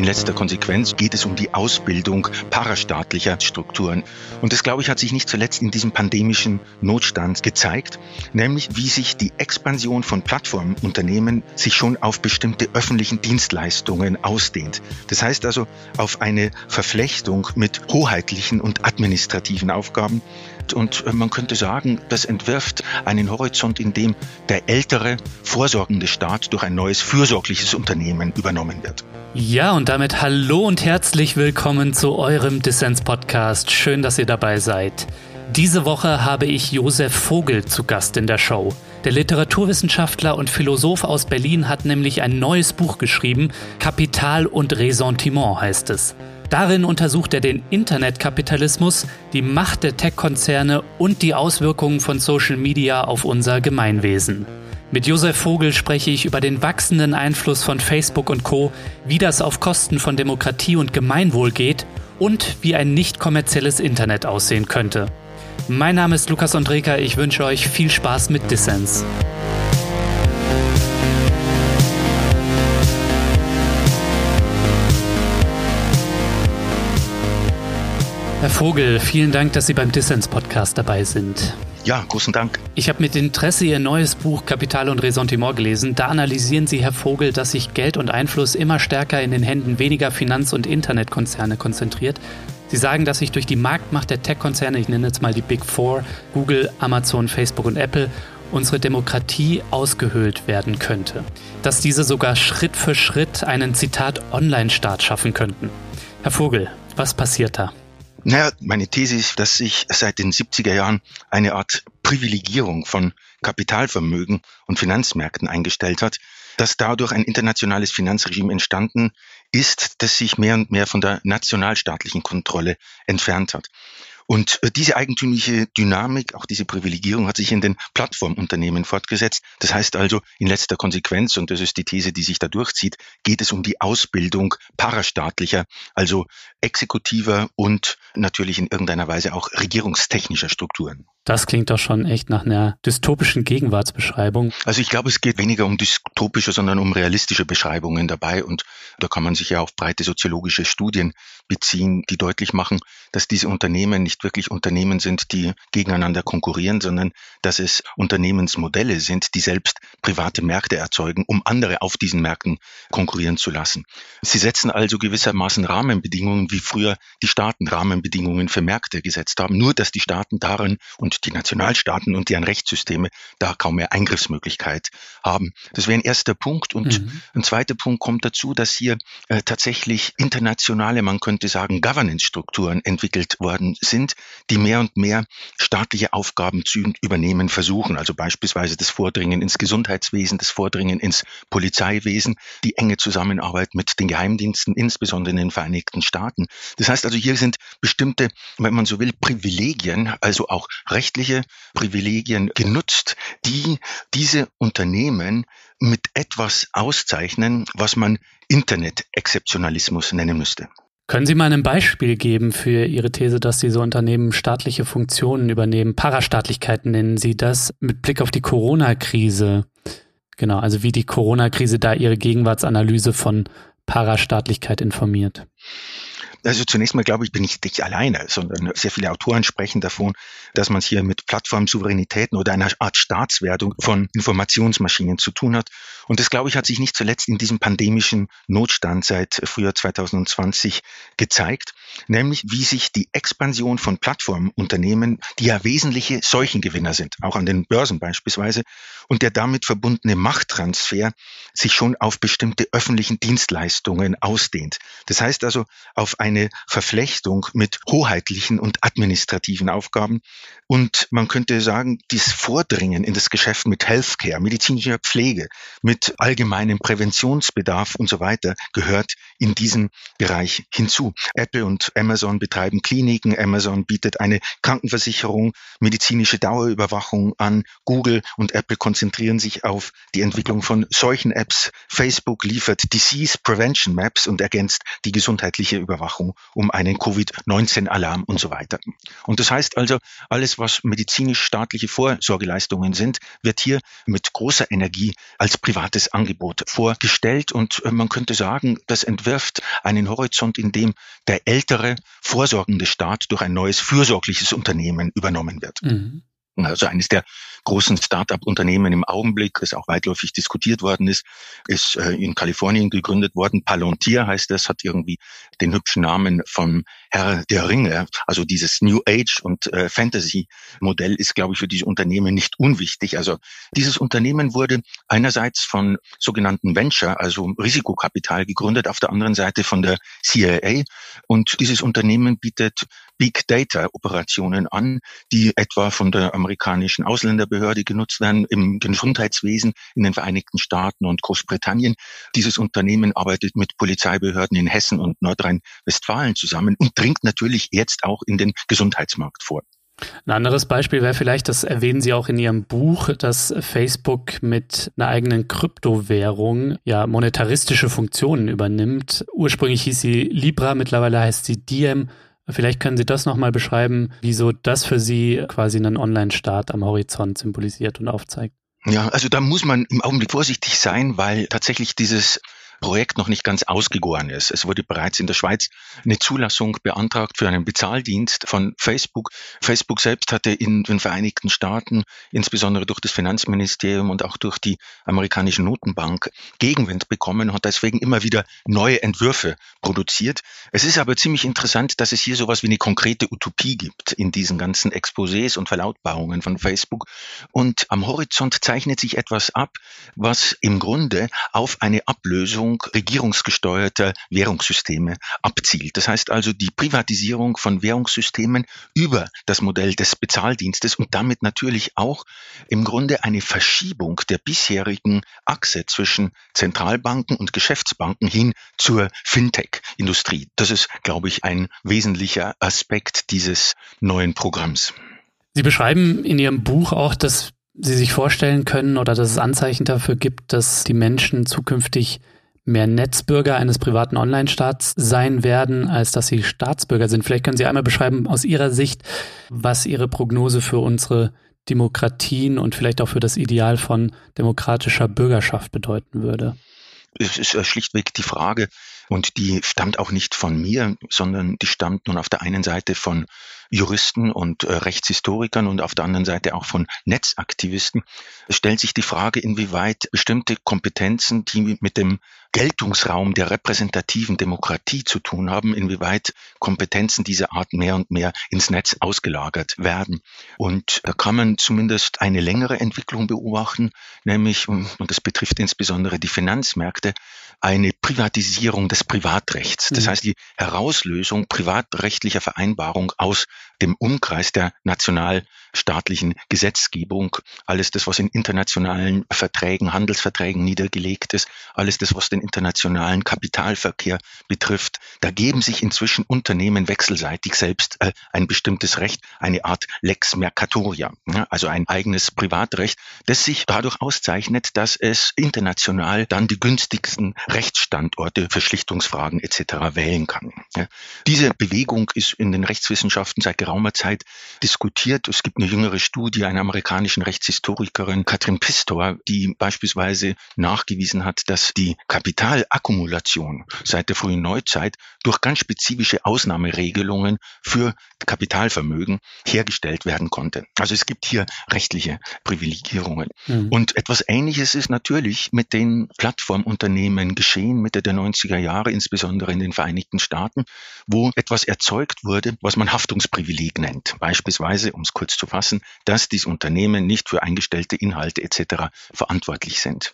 in letzter Konsequenz geht es um die Ausbildung parastaatlicher Strukturen. Und das, glaube ich, hat sich nicht zuletzt in diesem pandemischen Notstand gezeigt, nämlich wie sich die Expansion von Plattformunternehmen sich schon auf bestimmte öffentlichen Dienstleistungen ausdehnt. Das heißt also auf eine Verflechtung mit hoheitlichen und administrativen Aufgaben, und äh, man könnte sagen, das entwirft einen Horizont, in dem der ältere, vorsorgende Staat durch ein neues, fürsorgliches Unternehmen übernommen wird. Ja, und damit hallo und herzlich willkommen zu eurem Dissens-Podcast. Schön, dass ihr dabei seid. Diese Woche habe ich Josef Vogel zu Gast in der Show. Der Literaturwissenschaftler und Philosoph aus Berlin hat nämlich ein neues Buch geschrieben, Kapital und Ressentiment heißt es. Darin untersucht er den Internetkapitalismus, die Macht der Tech-Konzerne und die Auswirkungen von Social Media auf unser Gemeinwesen. Mit Josef Vogel spreche ich über den wachsenden Einfluss von Facebook und Co., wie das auf Kosten von Demokratie und Gemeinwohl geht und wie ein nicht kommerzielles Internet aussehen könnte. Mein Name ist Lukas Andreka, ich wünsche euch viel Spaß mit Dissens. Herr Vogel, vielen Dank, dass Sie beim Dissens-Podcast dabei sind. Ja, großen Dank. Ich habe mit Interesse Ihr neues Buch Kapital und Ressentiment gelesen. Da analysieren Sie, Herr Vogel, dass sich Geld und Einfluss immer stärker in den Händen weniger Finanz- und Internetkonzerne konzentriert. Sie sagen, dass sich durch die Marktmacht der Tech-Konzerne, ich nenne jetzt mal die Big Four, Google, Amazon, Facebook und Apple, unsere Demokratie ausgehöhlt werden könnte. Dass diese sogar Schritt für Schritt einen Zitat Online-Staat schaffen könnten. Herr Vogel, was passiert da? Naja, meine These ist, dass sich seit den 70er Jahren eine Art Privilegierung von Kapitalvermögen und Finanzmärkten eingestellt hat, dass dadurch ein internationales Finanzregime entstanden ist, das sich mehr und mehr von der nationalstaatlichen Kontrolle entfernt hat. Und äh, diese eigentümliche Dynamik, auch diese Privilegierung hat sich in den Plattformunternehmen fortgesetzt. Das heißt also, in letzter Konsequenz, und das ist die These, die sich da durchzieht, geht es um die Ausbildung parastaatlicher, also exekutiver und natürlich in irgendeiner Weise auch regierungstechnischer Strukturen. Das klingt doch schon echt nach einer dystopischen Gegenwartsbeschreibung. Also ich glaube, es geht weniger um dystopische, sondern um realistische Beschreibungen dabei. Und da kann man sich ja auf breite soziologische Studien beziehen, die deutlich machen, dass diese Unternehmen nicht wirklich Unternehmen sind, die gegeneinander konkurrieren, sondern dass es Unternehmensmodelle sind, die selbst private Märkte erzeugen, um andere auf diesen Märkten konkurrieren zu lassen. Sie setzen also gewissermaßen Rahmenbedingungen, wie früher die Staaten Rahmenbedingungen für Märkte gesetzt haben, nur dass die Staaten darin und die Nationalstaaten und deren Rechtssysteme da kaum mehr Eingriffsmöglichkeit haben. Das wäre ein erster Punkt. Und mhm. ein zweiter Punkt kommt dazu, dass hier äh, tatsächlich internationale, man könnte sagen, Governance-Strukturen entwickelt worden sind, die mehr und mehr staatliche Aufgaben zu übernehmen versuchen. Also beispielsweise das Vordringen ins Gesundheitswesen, das Vordringen ins Polizeiwesen, die enge Zusammenarbeit mit den Geheimdiensten, insbesondere in den Vereinigten Staaten. Das heißt also, hier sind bestimmte, wenn man so will, Privilegien, also auch rechtliche Privilegien genutzt, die diese Unternehmen mit etwas auszeichnen, was man Internet-Exzeptionalismus nennen müsste. Können Sie mal ein Beispiel geben für Ihre These, dass diese Unternehmen staatliche Funktionen übernehmen? Parastaatlichkeiten nennen Sie das mit Blick auf die Corona-Krise. Genau, also wie die Corona-Krise da Ihre Gegenwartsanalyse von Parastaatlichkeit informiert. Also zunächst mal glaube ich, bin ich nicht alleine, sondern sehr viele Autoren sprechen davon, dass man es hier mit Plattformsouveränitäten oder einer Art Staatswertung von Informationsmaschinen zu tun hat. Und das glaube ich hat sich nicht zuletzt in diesem pandemischen Notstand seit Frühjahr 2020 gezeigt, nämlich wie sich die Expansion von Plattformunternehmen, die ja wesentliche Seuchengewinner sind, auch an den Börsen beispielsweise, und der damit verbundene Machttransfer sich schon auf bestimmte öffentlichen Dienstleistungen ausdehnt. Das heißt also auf ein eine Verflechtung mit hoheitlichen und administrativen Aufgaben. Und man könnte sagen, dieses Vordringen in das Geschäft mit Healthcare, medizinischer Pflege, mit allgemeinem Präventionsbedarf und so weiter gehört in diesen Bereich hinzu. Apple und Amazon betreiben Kliniken, Amazon bietet eine Krankenversicherung, medizinische Dauerüberwachung an, Google und Apple konzentrieren sich auf die Entwicklung von solchen Apps, Facebook liefert Disease Prevention Maps und ergänzt die gesundheitliche Überwachung. Um einen Covid-19-Alarm und so weiter. Und das heißt also, alles, was medizinisch-staatliche Vorsorgeleistungen sind, wird hier mit großer Energie als privates Angebot vorgestellt und äh, man könnte sagen, das entwirft einen Horizont, in dem der ältere, vorsorgende Staat durch ein neues fürsorgliches Unternehmen übernommen wird. Mhm. Also eines der großen Start-up-Unternehmen im Augenblick, das auch weitläufig diskutiert worden ist, ist äh, in Kalifornien gegründet worden. Palantir heißt das, hat irgendwie den hübschen Namen von Herr der Ringe. Also dieses New Age und äh, Fantasy-Modell ist, glaube ich, für diese Unternehmen nicht unwichtig. Also dieses Unternehmen wurde einerseits von sogenannten Venture, also Risikokapital gegründet, auf der anderen Seite von der CIA. Und dieses Unternehmen bietet Big Data Operationen an, die etwa von der amerikanischen Ausländerbehörde genutzt werden im Gesundheitswesen in den Vereinigten Staaten und Großbritannien. Dieses Unternehmen arbeitet mit Polizeibehörden in Hessen und Nordrhein-Westfalen zusammen und dringt natürlich jetzt auch in den Gesundheitsmarkt vor. Ein anderes Beispiel wäre vielleicht, das erwähnen Sie auch in Ihrem Buch, dass Facebook mit einer eigenen Kryptowährung ja monetaristische Funktionen übernimmt. Ursprünglich hieß sie Libra, mittlerweile heißt sie Diem. Vielleicht können Sie das nochmal beschreiben, wieso das für Sie quasi einen Online-Start am Horizont symbolisiert und aufzeigt. Ja, also da muss man im Augenblick vorsichtig sein, weil tatsächlich dieses Projekt noch nicht ganz ausgegoren ist. Es wurde bereits in der Schweiz eine Zulassung beantragt für einen Bezahldienst von Facebook. Facebook selbst hatte in den Vereinigten Staaten, insbesondere durch das Finanzministerium und auch durch die amerikanische Notenbank, Gegenwind bekommen und hat deswegen immer wieder neue Entwürfe produziert. Es ist aber ziemlich interessant, dass es hier sowas wie eine konkrete Utopie gibt in diesen ganzen Exposés und Verlautbarungen von Facebook. Und am Horizont zeichnet sich etwas ab, was im Grunde auf eine Ablösung Privatisierung regierungsgesteuerter Währungssysteme abzielt. Das heißt also die Privatisierung von Währungssystemen über das Modell des Bezahldienstes und damit natürlich auch im Grunde eine Verschiebung der bisherigen Achse zwischen Zentralbanken und Geschäftsbanken hin zur Fintech-Industrie. Das ist, glaube ich, ein wesentlicher Aspekt dieses neuen Programms. Sie beschreiben in Ihrem Buch auch, dass Sie sich vorstellen können oder dass es Anzeichen dafür gibt, dass die Menschen zukünftig mehr Netzbürger eines privaten Online-Staats sein werden, als dass sie Staatsbürger sind. Vielleicht können Sie einmal beschreiben aus Ihrer Sicht, was Ihre Prognose für unsere Demokratien und vielleicht auch für das Ideal von demokratischer Bürgerschaft bedeuten würde. Es ist schlichtweg die Frage, und die stammt auch nicht von mir, sondern die stammt nun auf der einen Seite von Juristen und äh, Rechtshistorikern und auf der anderen Seite auch von Netzaktivisten. Es stellt sich die Frage, inwieweit bestimmte Kompetenzen, die mit dem Geltungsraum der repräsentativen Demokratie zu tun haben, inwieweit Kompetenzen dieser Art mehr und mehr ins Netz ausgelagert werden. Und da kann man zumindest eine längere Entwicklung beobachten, nämlich, und das betrifft insbesondere die Finanzmärkte, eine Privatisierung des Privatrechts. Das mhm. heißt, die Herauslösung privatrechtlicher Vereinbarung aus dem Umkreis der nationalstaatlichen Gesetzgebung. Alles das, was in internationalen Verträgen, Handelsverträgen niedergelegt ist, alles das, was den internationalen Kapitalverkehr betrifft. Da geben sich inzwischen Unternehmen wechselseitig selbst äh, ein bestimmtes Recht, eine Art Lex Mercatoria, ja, also ein eigenes Privatrecht, das sich dadurch auszeichnet, dass es international dann die günstigsten Rechtsstandorte für Schlichtungsfragen etc. wählen kann. Diese Bewegung ist in den Rechtswissenschaften seit geraumer Zeit diskutiert. Es gibt eine jüngere Studie einer amerikanischen Rechtshistorikerin, Katrin Pistor, die beispielsweise nachgewiesen hat, dass die Kapitalakkumulation seit der frühen Neuzeit durch ganz spezifische Ausnahmeregelungen für Kapitalvermögen hergestellt werden konnte. Also es gibt hier rechtliche Privilegierungen. Mhm. Und etwas Ähnliches ist natürlich mit den Plattformunternehmen geschehen Mitte der 90er Jahre, insbesondere in den Vereinigten Staaten, wo etwas erzeugt wurde, was man Haftungsprivileg nennt. Beispielsweise, um es kurz zu fassen, dass diese Unternehmen nicht für eingestellte Inhalte etc. verantwortlich sind.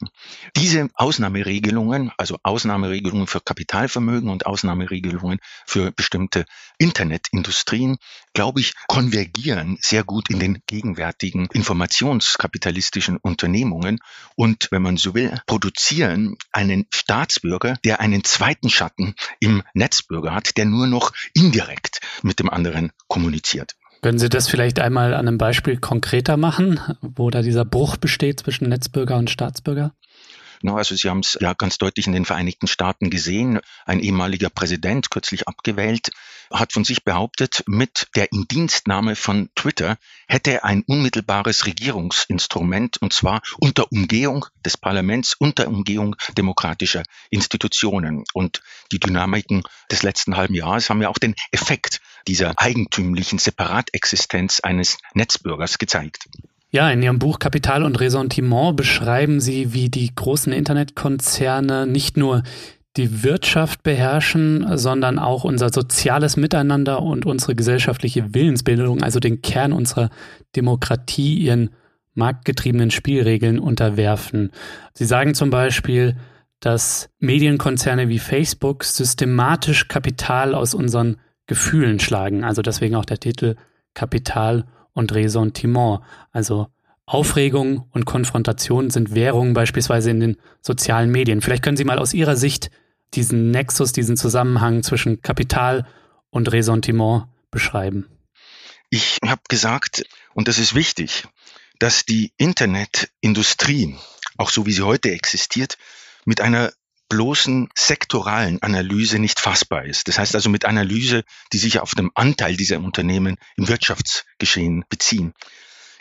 Diese Ausnahmeregelungen, also Ausnahmeregelungen für Kapitalvermögen und Ausnahmeregelungen für bestimmte Internetindustrien, glaube ich, konvergieren sehr gut in den gegenwärtigen informationskapitalistischen Unternehmungen und, wenn man so will, produzieren einen Staatsbürger, der einen zweiten Schatten im Netzbürger hat, der nur noch indirekt mit dem anderen kommuniziert. Können Sie das vielleicht einmal an einem Beispiel konkreter machen, wo da dieser Bruch besteht zwischen Netzbürger und Staatsbürger? Also Sie haben es ja ganz deutlich in den Vereinigten Staaten gesehen. Ein ehemaliger Präsident, kürzlich abgewählt, hat von sich behauptet, mit der Indienstnahme von Twitter hätte er ein unmittelbares Regierungsinstrument und zwar unter Umgehung des Parlaments, unter Umgehung demokratischer Institutionen. Und die Dynamiken des letzten halben Jahres haben ja auch den Effekt dieser eigentümlichen Separatexistenz eines Netzbürgers gezeigt. Ja, in Ihrem Buch Kapital und Ressentiment beschreiben Sie, wie die großen Internetkonzerne nicht nur die Wirtschaft beherrschen, sondern auch unser soziales Miteinander und unsere gesellschaftliche Willensbildung, also den Kern unserer Demokratie, ihren marktgetriebenen Spielregeln unterwerfen. Sie sagen zum Beispiel, dass Medienkonzerne wie Facebook systematisch Kapital aus unseren Gefühlen schlagen. Also deswegen auch der Titel Kapital und Ressentiment. Also Aufregung und Konfrontation sind Währungen beispielsweise in den sozialen Medien. Vielleicht können Sie mal aus Ihrer Sicht diesen Nexus, diesen Zusammenhang zwischen Kapital und Ressentiment beschreiben. Ich habe gesagt, und das ist wichtig, dass die Internetindustrie, auch so wie sie heute existiert, mit einer bloßen sektoralen Analyse nicht fassbar ist. Das heißt also mit Analyse, die sich auf den Anteil dieser Unternehmen im Wirtschaftsgeschehen beziehen.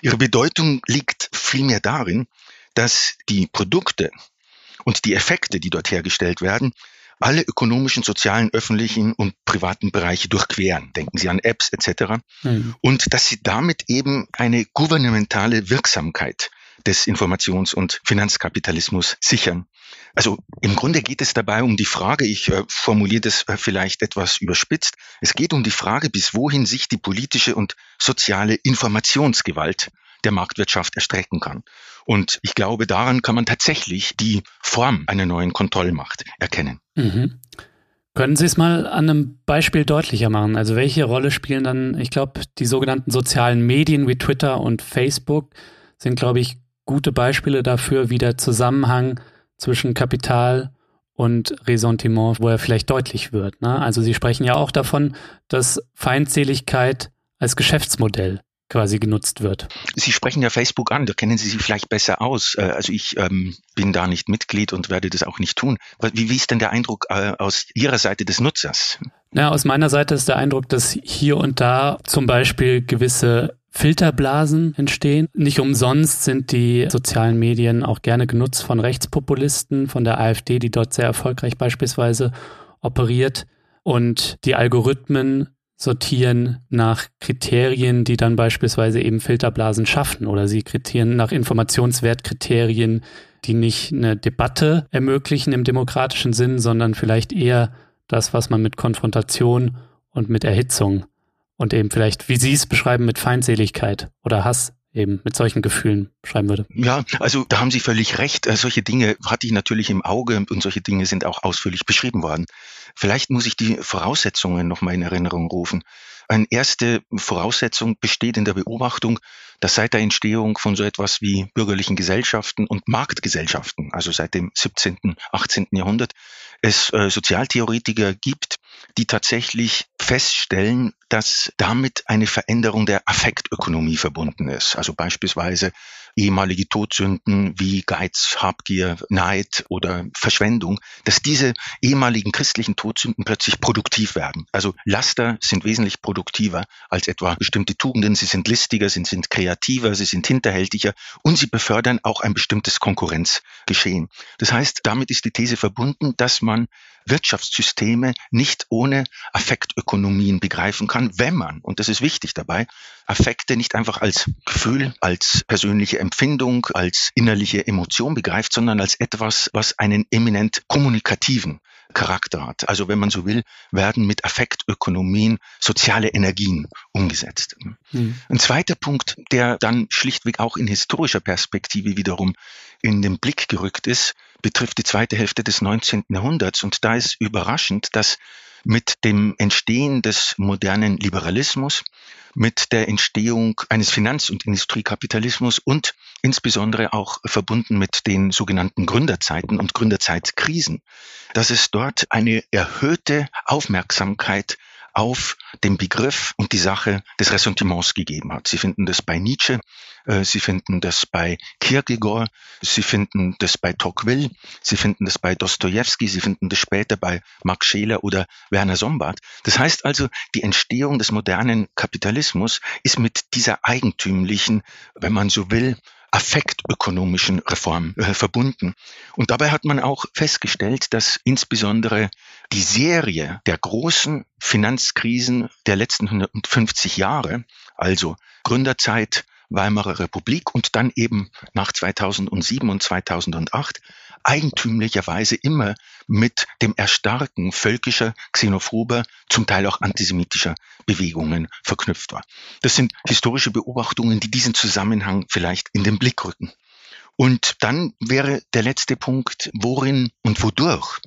Ihre Bedeutung liegt vielmehr darin, dass die Produkte und die Effekte, die dort hergestellt werden, alle ökonomischen, sozialen, öffentlichen und privaten Bereiche durchqueren. Denken Sie an Apps etc. Mhm. Und dass sie damit eben eine gouvernementale Wirksamkeit des Informations- und Finanzkapitalismus sichern. Also im Grunde geht es dabei um die Frage, ich äh, formuliere das äh, vielleicht etwas überspitzt, es geht um die Frage, bis wohin sich die politische und soziale Informationsgewalt der Marktwirtschaft erstrecken kann. Und ich glaube, daran kann man tatsächlich die Form einer neuen Kontrollmacht erkennen. Mhm. Können Sie es mal an einem Beispiel deutlicher machen? Also welche Rolle spielen dann, ich glaube, die sogenannten sozialen Medien wie Twitter und Facebook sind, glaube ich, gute Beispiele dafür, wie der Zusammenhang zwischen Kapital und Ressentiment, wo er vielleicht deutlich wird. Ne? Also Sie sprechen ja auch davon, dass Feindseligkeit als Geschäftsmodell quasi genutzt wird. Sie sprechen ja Facebook an, da kennen Sie sich vielleicht besser aus. Äh, also ich ähm, bin da nicht Mitglied und werde das auch nicht tun. Wie, wie ist denn der Eindruck äh, aus Ihrer Seite des Nutzers? Ja, aus meiner Seite ist der Eindruck, dass hier und da zum Beispiel gewisse Filterblasen entstehen. Nicht umsonst sind die sozialen Medien auch gerne genutzt von Rechtspopulisten, von der AfD, die dort sehr erfolgreich beispielsweise operiert. Und die Algorithmen sortieren nach Kriterien, die dann beispielsweise eben Filterblasen schaffen oder sie kritieren nach Informationswertkriterien, die nicht eine Debatte ermöglichen im demokratischen Sinn, sondern vielleicht eher das, was man mit Konfrontation und mit Erhitzung und eben vielleicht, wie Sie es beschreiben, mit Feindseligkeit oder Hass eben mit solchen Gefühlen schreiben würde. Ja, also da haben Sie völlig recht. Äh, solche Dinge hatte ich natürlich im Auge und solche Dinge sind auch ausführlich beschrieben worden. Vielleicht muss ich die Voraussetzungen nochmal in Erinnerung rufen. Eine erste Voraussetzung besteht in der Beobachtung, dass seit der Entstehung von so etwas wie bürgerlichen Gesellschaften und Marktgesellschaften, also seit dem 17., 18. Jahrhundert, es äh, Sozialtheoretiker gibt, die tatsächlich feststellen, dass damit eine Veränderung der Affektökonomie verbunden ist. Also beispielsweise ehemalige Todsünden wie Geiz, Habgier, Neid oder Verschwendung, dass diese ehemaligen christlichen Todsünden plötzlich produktiv werden. Also Laster sind wesentlich produktiver als etwa bestimmte Tugenden. Sie sind listiger, sie sind kreativer, sie sind hinterhältiger und sie befördern auch ein bestimmtes Konkurrenzgeschehen. Das heißt, damit ist die These verbunden, dass man Wirtschaftssysteme nicht ohne Affektökonomien begreifen kann, wenn man, und das ist wichtig dabei, Affekte nicht einfach als Gefühl, als persönliche Empfindung, als innerliche Emotion begreift, sondern als etwas, was einen eminent kommunikativen Charakter hat. Also wenn man so will, werden mit Affektökonomien soziale Energien umgesetzt. Mhm. Ein zweiter Punkt, der dann schlichtweg auch in historischer Perspektive wiederum in den Blick gerückt ist, betrifft die zweite Hälfte des 19. Jahrhunderts. Und da ist überraschend, dass mit dem Entstehen des modernen Liberalismus, mit der Entstehung eines Finanz- und Industriekapitalismus und insbesondere auch verbunden mit den sogenannten Gründerzeiten und Gründerzeitkrisen, dass es dort eine erhöhte Aufmerksamkeit auf den Begriff und die Sache des Ressentiments gegeben hat. Sie finden das bei Nietzsche, äh, Sie finden das bei Kierkegaard, Sie finden das bei Tocqueville, Sie finden das bei Dostoevsky, Sie finden das später bei Max Scheler oder Werner Sombart. Das heißt also, die Entstehung des modernen Kapitalismus ist mit dieser eigentümlichen, wenn man so will, affektökonomischen Reform äh, verbunden. Und dabei hat man auch festgestellt, dass insbesondere die Serie der großen Finanzkrisen der letzten 150 Jahre, also Gründerzeit, Weimarer Republik und dann eben nach 2007 und 2008 eigentümlicherweise immer mit dem Erstarken völkischer, xenophober, zum Teil auch antisemitischer Bewegungen verknüpft war. Das sind historische Beobachtungen, die diesen Zusammenhang vielleicht in den Blick rücken. Und dann wäre der letzte Punkt, worin und wodurch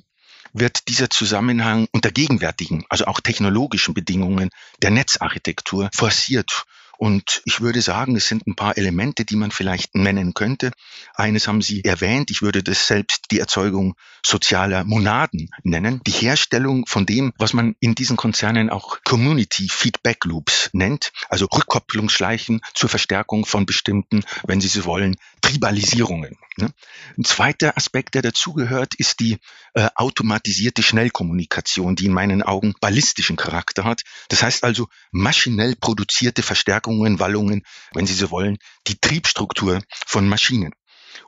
wird dieser Zusammenhang unter gegenwärtigen, also auch technologischen Bedingungen der Netzarchitektur forciert und ich würde sagen, es sind ein paar Elemente, die man vielleicht nennen könnte. Eines haben Sie erwähnt, ich würde das selbst die Erzeugung sozialer Monaden nennen. Die Herstellung von dem, was man in diesen Konzernen auch Community Feedback Loops nennt, also Rückkopplungsschleichen zur Verstärkung von bestimmten, wenn Sie so wollen, Tribalisierungen. Ne? Ein zweiter Aspekt, der dazugehört, ist die äh, automatisierte Schnellkommunikation, die in meinen Augen ballistischen Charakter hat. Das heißt also maschinell produzierte Verstärkung Verstärkungen, Wallungen, wenn Sie so wollen, die Triebstruktur von Maschinen.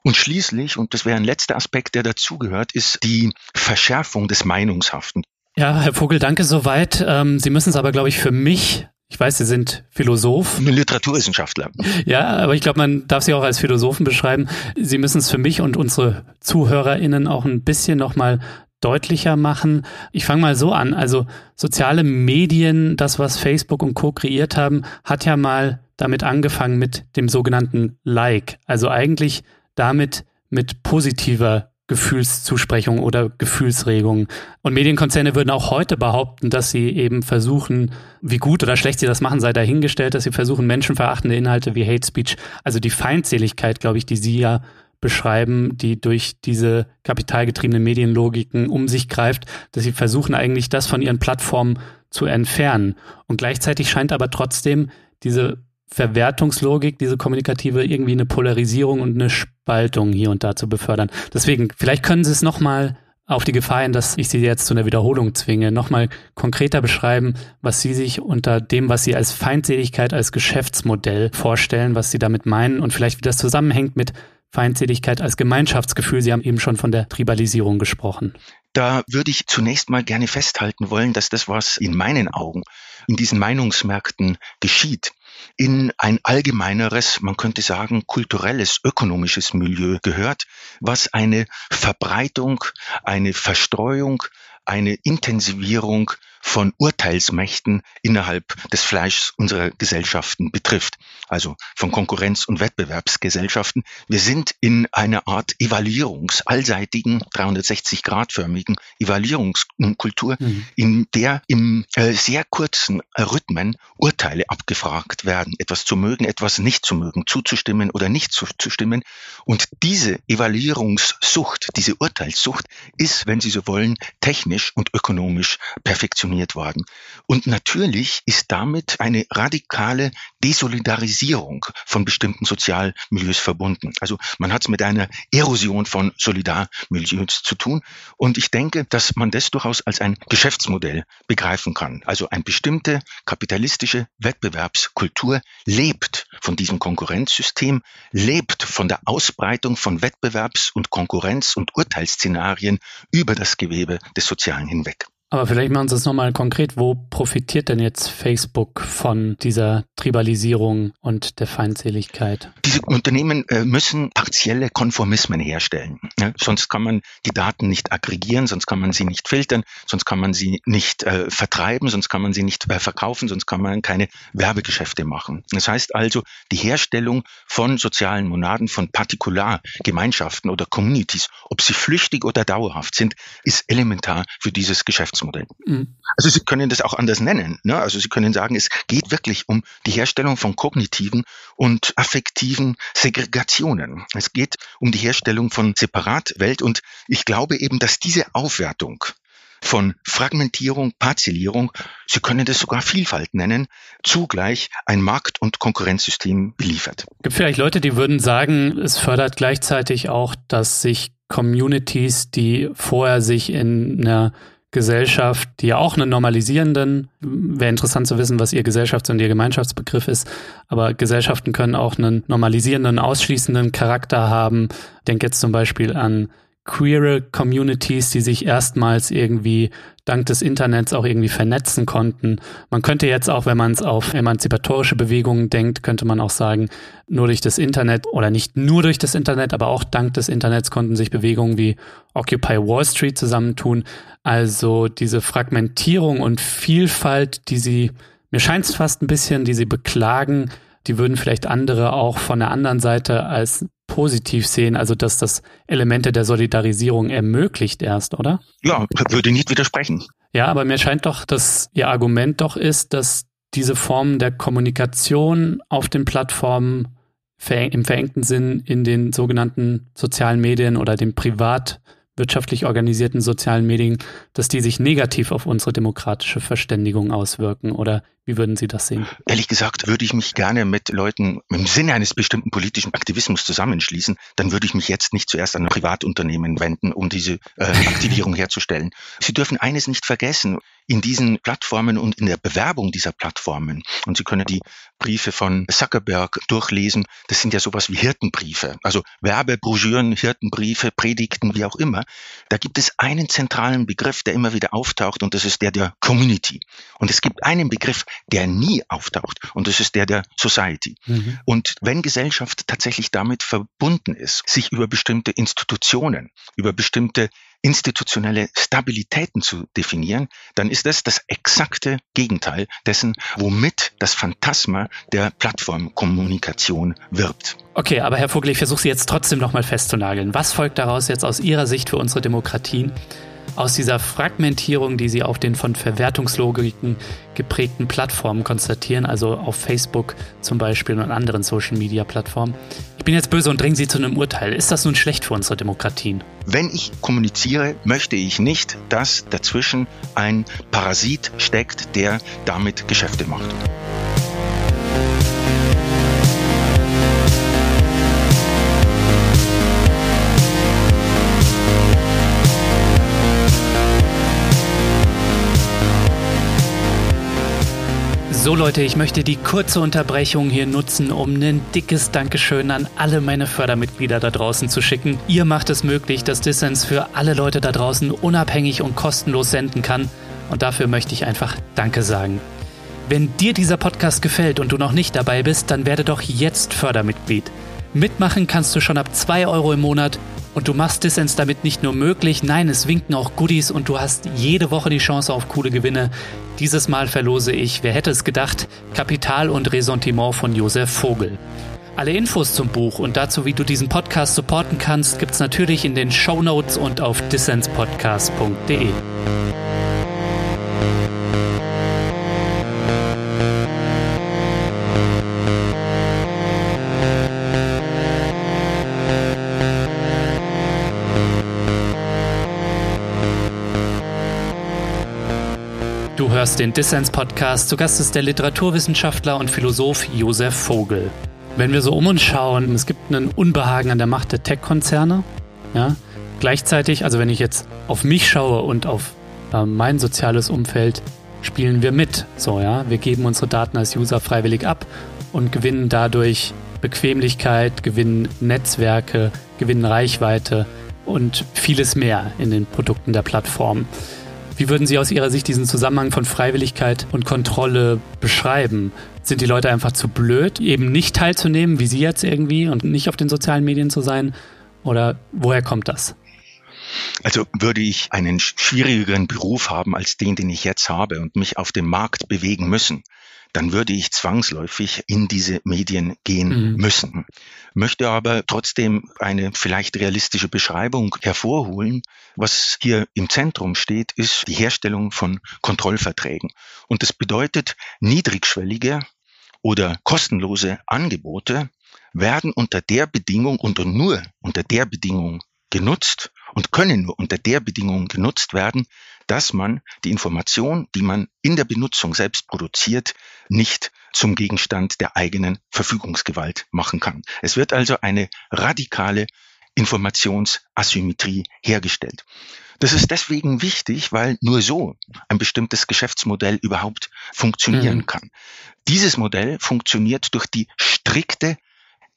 Und schließlich, und das wäre ein letzter Aspekt, der dazugehört, ist die Verschärfung des Meinungshaften. Ja, Herr Vogel, danke soweit. Ähm, Sie müssen es aber, glaube ich, für mich ich weiß, Sie sind Philosoph. Literaturwissenschaftler. Ja, aber ich glaube, man darf Sie auch als Philosophen beschreiben. Sie müssen es für mich und unsere ZuhörerInnen auch ein bisschen nochmal deutlicher machen. Ich fange mal so an. Also soziale Medien, das, was Facebook und Co. kreiert haben, hat ja mal damit angefangen mit dem sogenannten Like. Also eigentlich damit mit positiver Gefühlszusprechung oder Gefühlsregung. Und Medienkonzerne würden auch heute behaupten, dass sie eben versuchen, wie gut oder schlecht sie das machen, sei dahingestellt, dass sie versuchen, menschenverachtende Inhalte wie Hate Speech, also die Feindseligkeit, glaube ich, die sie ja beschreiben, die durch diese kapitalgetriebenen Medienlogiken um sich greift, dass sie versuchen eigentlich das von ihren Plattformen zu entfernen. Und gleichzeitig scheint aber trotzdem diese Verwertungslogik, diese kommunikative, irgendwie eine Polarisierung und eine Spaltung hier und da zu befördern. Deswegen, vielleicht können Sie es nochmal auf die Gefahr hin, dass ich Sie jetzt zu einer Wiederholung zwinge, nochmal konkreter beschreiben, was Sie sich unter dem, was Sie als Feindseligkeit, als Geschäftsmodell vorstellen, was Sie damit meinen und vielleicht wie das zusammenhängt mit Feindseligkeit als Gemeinschaftsgefühl. Sie haben eben schon von der Tribalisierung gesprochen. Da würde ich zunächst mal gerne festhalten wollen, dass das, was in meinen Augen in diesen Meinungsmärkten geschieht, in ein allgemeineres, man könnte sagen, kulturelles, ökonomisches Milieu gehört, was eine Verbreitung, eine Verstreuung, eine Intensivierung von Urteilsmächten innerhalb des Fleischs unserer Gesellschaften betrifft, also von Konkurrenz- und Wettbewerbsgesellschaften. Wir sind in einer Art Evaluierungs-, allseitigen, 360-Grad-förmigen Evaluierungskultur, mhm. in der im äh, sehr kurzen Rhythmen Urteile abgefragt werden, etwas zu mögen, etwas nicht zu mögen, zuzustimmen oder nicht zuzustimmen. Und diese Evaluierungssucht, diese Urteilssucht ist, wenn Sie so wollen, technisch und ökonomisch perfektioniert sanktioniert worden. Und natürlich ist damit eine radikale Desolidarisierung von bestimmten Sozialmilieus verbunden. Also man hat es mit einer Erosion von Solidarmilieus zu tun. Und ich denke, dass man das durchaus als ein Geschäftsmodell begreifen kann. Also eine bestimmte kapitalistische Wettbewerbskultur lebt von diesem Konkurrenzsystem, lebt von der Ausbreitung von Wettbewerbs- und Konkurrenz- und Urteilsszenarien über das Gewebe des Sozialen hinweg. Aber vielleicht machen Sie es nochmal konkret. Wo profitiert denn jetzt Facebook von dieser Tribalisierung und der Feindseligkeit? Diese Unternehmen äh, müssen partielle Konformismen herstellen. Ja? Sonst kann man die Daten nicht aggregieren, sonst kann man sie nicht filtern, sonst kann man sie nicht äh, vertreiben, sonst kann man sie nicht äh, verkaufen, sonst kann man keine Werbegeschäfte machen. Das heißt also, die Herstellung von sozialen Monaden, von Partikulargemeinschaften oder Communities, ob sie flüchtig oder dauerhaft sind, ist elementar für dieses Geschäftsmodell. Geschäftsmodell. Mhm. Also Sie können das auch anders nennen. Ne? Also Sie können sagen, es geht wirklich um die Herstellung von kognitiven und affektiven Segregationen. Es geht um die Herstellung von Separatwelt und ich glaube eben, dass diese Aufwertung von Fragmentierung, Parzellierung, Sie können das sogar Vielfalt nennen, zugleich ein Markt- und Konkurrenzsystem beliefert. Gibt vielleicht Leute, die würden sagen, es fördert gleichzeitig auch, dass sich Communities, die vorher sich in einer Gesellschaft, die ja auch einen normalisierenden, wäre interessant zu wissen, was ihr Gesellschafts- und ihr Gemeinschaftsbegriff ist, aber Gesellschaften können auch einen normalisierenden, ausschließenden Charakter haben. Ich denke jetzt zum Beispiel an queere Communities, die sich erstmals irgendwie dank des Internets auch irgendwie vernetzen konnten. Man könnte jetzt auch, wenn man es auf emanzipatorische Bewegungen denkt, könnte man auch sagen, nur durch das Internet oder nicht nur durch das Internet, aber auch dank des Internets konnten sich Bewegungen wie Occupy Wall Street zusammentun. Also diese Fragmentierung und Vielfalt, die sie, mir scheint es fast ein bisschen, die sie beklagen, die würden vielleicht andere auch von der anderen Seite als positiv sehen, also dass das Elemente der Solidarisierung ermöglicht erst, oder? Ja, würde nicht widersprechen. Ja, aber mir scheint doch, dass Ihr Argument doch ist, dass diese Form der Kommunikation auf den Plattformen im verengten Sinn in den sogenannten sozialen Medien oder dem privat wirtschaftlich organisierten sozialen Medien, dass die sich negativ auf unsere demokratische Verständigung auswirken? Oder wie würden Sie das sehen? Ehrlich gesagt würde ich mich gerne mit Leuten im Sinne eines bestimmten politischen Aktivismus zusammenschließen. Dann würde ich mich jetzt nicht zuerst an Privatunternehmen wenden, um diese äh, Aktivierung herzustellen. Sie dürfen eines nicht vergessen in diesen Plattformen und in der Bewerbung dieser Plattformen. Und Sie können die Briefe von Zuckerberg durchlesen. Das sind ja sowas wie Hirtenbriefe, also Werbebroschüren, Hirtenbriefe, Predigten, wie auch immer. Da gibt es einen zentralen Begriff, der immer wieder auftaucht und das ist der der Community. Und es gibt einen Begriff, der nie auftaucht und das ist der der Society. Mhm. Und wenn Gesellschaft tatsächlich damit verbunden ist, sich über bestimmte Institutionen, über bestimmte institutionelle Stabilitäten zu definieren, dann ist das das exakte Gegenteil dessen, womit das Phantasma der Plattformkommunikation wirbt. Okay, aber Herr Vogel, ich versuche Sie jetzt trotzdem nochmal festzunageln. Was folgt daraus jetzt aus Ihrer Sicht für unsere Demokratien? Aus dieser Fragmentierung, die sie auf den von Verwertungslogiken geprägten Plattformen konstatieren, also auf Facebook zum Beispiel und anderen Social-Media-Plattformen. Ich bin jetzt böse und dringe Sie zu einem Urteil. Ist das nun schlecht für unsere Demokratien? Wenn ich kommuniziere, möchte ich nicht, dass dazwischen ein Parasit steckt, der damit Geschäfte macht. So Leute, ich möchte die kurze Unterbrechung hier nutzen, um ein dickes Dankeschön an alle meine Fördermitglieder da draußen zu schicken. Ihr macht es möglich, dass Dissens für alle Leute da draußen unabhängig und kostenlos senden kann. Und dafür möchte ich einfach Danke sagen. Wenn dir dieser Podcast gefällt und du noch nicht dabei bist, dann werde doch jetzt Fördermitglied. Mitmachen kannst du schon ab 2 Euro im Monat und du machst Dissens damit nicht nur möglich, nein, es winken auch Goodies und du hast jede Woche die Chance auf coole Gewinne. Dieses Mal verlose ich, wer hätte es gedacht, Kapital und Ressentiment von Josef Vogel. Alle Infos zum Buch und dazu, wie du diesen Podcast supporten kannst, gibt's natürlich in den Show Notes und auf dissenspodcast.de. hörst den Dissens-Podcast. Zu Gast ist der Literaturwissenschaftler und Philosoph Josef Vogel. Wenn wir so um uns schauen, es gibt einen Unbehagen an der Macht der Tech-Konzerne. Ja? Gleichzeitig, also wenn ich jetzt auf mich schaue und auf äh, mein soziales Umfeld, spielen wir mit. So, ja, wir geben unsere Daten als User freiwillig ab und gewinnen dadurch Bequemlichkeit, gewinnen Netzwerke, gewinnen Reichweite und vieles mehr in den Produkten der Plattform. Wie würden Sie aus Ihrer Sicht diesen Zusammenhang von Freiwilligkeit und Kontrolle beschreiben? Sind die Leute einfach zu blöd, eben nicht teilzunehmen, wie Sie jetzt irgendwie, und nicht auf den sozialen Medien zu sein? Oder woher kommt das? Also würde ich einen schwierigeren Beruf haben als den, den ich jetzt habe und mich auf dem Markt bewegen müssen, dann würde ich zwangsläufig in diese Medien gehen mhm. müssen. Möchte aber trotzdem eine vielleicht realistische Beschreibung hervorholen. Was hier im Zentrum steht, ist die Herstellung von Kontrollverträgen. Und das bedeutet, niedrigschwellige oder kostenlose Angebote werden unter der Bedingung und nur unter der Bedingung genutzt, und können nur unter der Bedingung genutzt werden, dass man die Information, die man in der Benutzung selbst produziert, nicht zum Gegenstand der eigenen Verfügungsgewalt machen kann. Es wird also eine radikale Informationsasymmetrie hergestellt. Das ist deswegen wichtig, weil nur so ein bestimmtes Geschäftsmodell überhaupt funktionieren mhm. kann. Dieses Modell funktioniert durch die strikte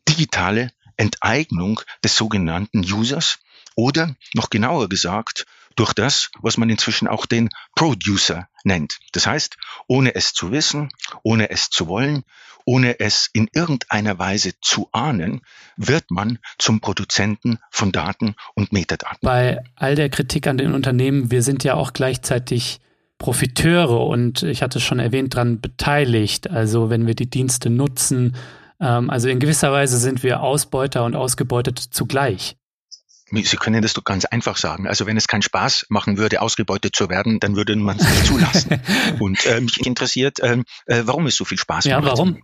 digitale Enteignung des sogenannten Users oder noch genauer gesagt durch das, was man inzwischen auch den Producer nennt. Das heißt, ohne es zu wissen, ohne es zu wollen, ohne es in irgendeiner Weise zu ahnen, wird man zum Produzenten von Daten und Metadaten. Bei all der Kritik an den Unternehmen, wir sind ja auch gleichzeitig Profiteure und ich hatte es schon erwähnt, daran beteiligt. Also wenn wir die Dienste nutzen, ähm, also in gewisser Weise sind wir Ausbeuter und Ausgebeutet zugleich. Sie können das doch ganz einfach sagen. Also wenn es keinen Spaß machen würde, ausgebeutet zu werden, dann würde man es nicht zulassen. Und äh, mich interessiert, ähm, äh, warum es so viel Spaß ja, macht. Ja, warum?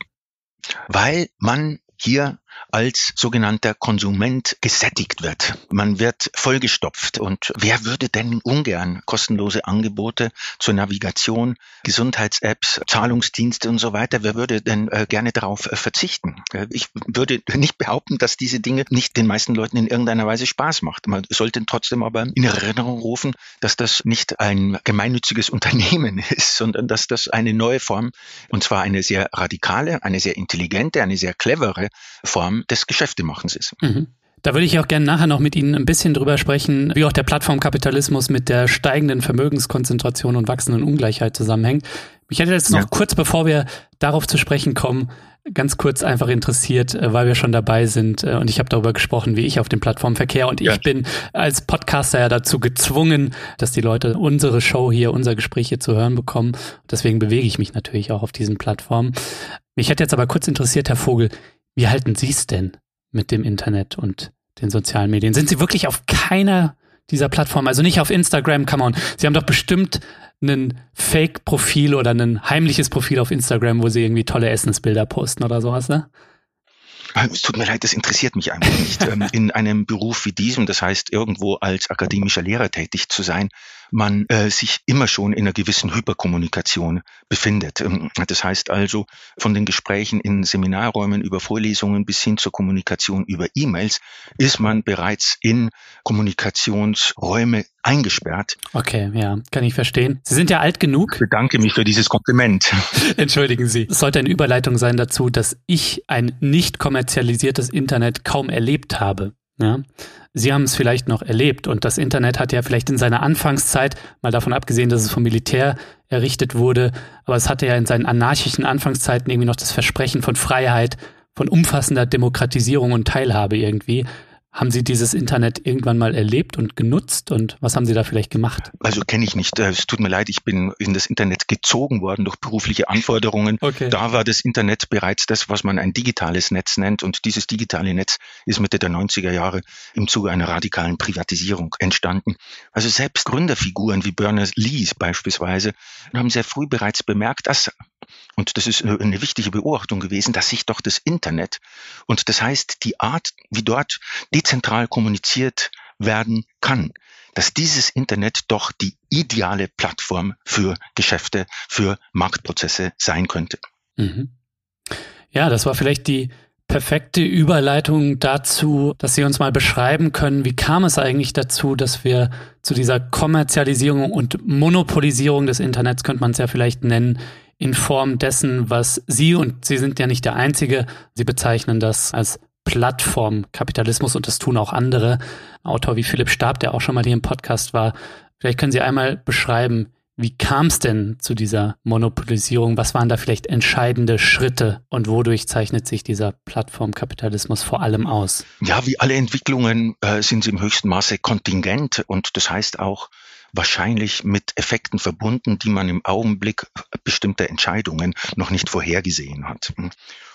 Weil man hier als sogenannter Konsument gesättigt wird. Man wird vollgestopft. Und wer würde denn ungern kostenlose Angebote zur Navigation, Gesundheits-Apps, Zahlungsdienste und so weiter, wer würde denn äh, gerne darauf äh, verzichten? Äh, ich würde nicht behaupten, dass diese Dinge nicht den meisten Leuten in irgendeiner Weise Spaß macht. Man sollte trotzdem aber in Erinnerung rufen, dass das nicht ein gemeinnütziges Unternehmen ist, sondern dass das eine neue Form, und zwar eine sehr radikale, eine sehr intelligente, eine sehr clevere Form des Geschäftemachens ist. Mhm. Da würde ich auch gerne nachher noch mit Ihnen ein bisschen drüber sprechen, wie auch der Plattformkapitalismus mit der steigenden Vermögenskonzentration und wachsenden Ungleichheit zusammenhängt. Mich hätte jetzt noch ja. kurz, bevor wir darauf zu sprechen kommen, ganz kurz einfach interessiert, äh, weil wir schon dabei sind äh, und ich habe darüber gesprochen, wie ich auf dem Plattformverkehr und ja. ich bin als Podcaster ja dazu gezwungen, dass die Leute unsere Show hier, unser Gespräch hier zu hören bekommen. Deswegen bewege ich mich natürlich auch auf diesen Plattformen. Mich hätte jetzt aber kurz interessiert, Herr Vogel, wie halten Sie es denn mit dem Internet und den sozialen Medien? Sind Sie wirklich auf keiner dieser Plattformen, also nicht auf Instagram, come on. Sie haben doch bestimmt ein Fake-Profil oder ein heimliches Profil auf Instagram, wo Sie irgendwie tolle Essensbilder posten oder sowas, ne? Ah, es tut mir leid, das interessiert mich einfach nicht. Ähm, in einem Beruf wie diesem, das heißt irgendwo als akademischer Lehrer tätig zu sein, man äh, sich immer schon in einer gewissen Hyperkommunikation befindet. Ähm, das heißt also, von den Gesprächen in Seminarräumen über Vorlesungen bis hin zur Kommunikation über E-Mails ist man bereits in Kommunikationsräume eingesperrt. Okay, ja, kann ich verstehen. Sie sind ja alt genug. Ich bedanke mich für dieses Kompliment. Entschuldigen Sie. Es sollte eine Überleitung sein dazu, dass ich ein nicht kommerzialisiertes Internet kaum erlebt habe. Ja? Sie haben es vielleicht noch erlebt und das Internet hat ja vielleicht in seiner Anfangszeit, mal davon abgesehen, dass es vom Militär errichtet wurde, aber es hatte ja in seinen anarchischen Anfangszeiten irgendwie noch das Versprechen von Freiheit, von umfassender Demokratisierung und Teilhabe irgendwie. Haben Sie dieses Internet irgendwann mal erlebt und genutzt und was haben Sie da vielleicht gemacht? Also kenne ich nicht. Es tut mir leid, ich bin in das Internet gezogen worden durch berufliche Anforderungen. Okay. Da war das Internet bereits das, was man ein digitales Netz nennt und dieses digitale Netz ist Mitte der 90er Jahre im Zuge einer radikalen Privatisierung entstanden. Also selbst Gründerfiguren wie Berners-Lee beispielsweise haben sehr früh bereits bemerkt, dass und das ist eine wichtige Beobachtung gewesen, dass sich doch das Internet und das heißt die Art, wie dort dezentral kommuniziert werden kann, dass dieses Internet doch die ideale Plattform für Geschäfte, für Marktprozesse sein könnte. Mhm. Ja, das war vielleicht die perfekte Überleitung dazu, dass Sie uns mal beschreiben können, wie kam es eigentlich dazu, dass wir zu dieser Kommerzialisierung und Monopolisierung des Internets, könnte man es ja vielleicht nennen, in Form dessen, was Sie, und Sie sind ja nicht der Einzige, Sie bezeichnen das als Plattformkapitalismus und das tun auch andere. Autor wie Philipp Stab, der auch schon mal hier im Podcast war. Vielleicht können Sie einmal beschreiben, wie kam es denn zu dieser Monopolisierung? Was waren da vielleicht entscheidende Schritte und wodurch zeichnet sich dieser Plattformkapitalismus vor allem aus? Ja, wie alle Entwicklungen äh, sind sie im höchsten Maße kontingent und das heißt auch, wahrscheinlich mit Effekten verbunden, die man im Augenblick bestimmter Entscheidungen noch nicht vorhergesehen hat.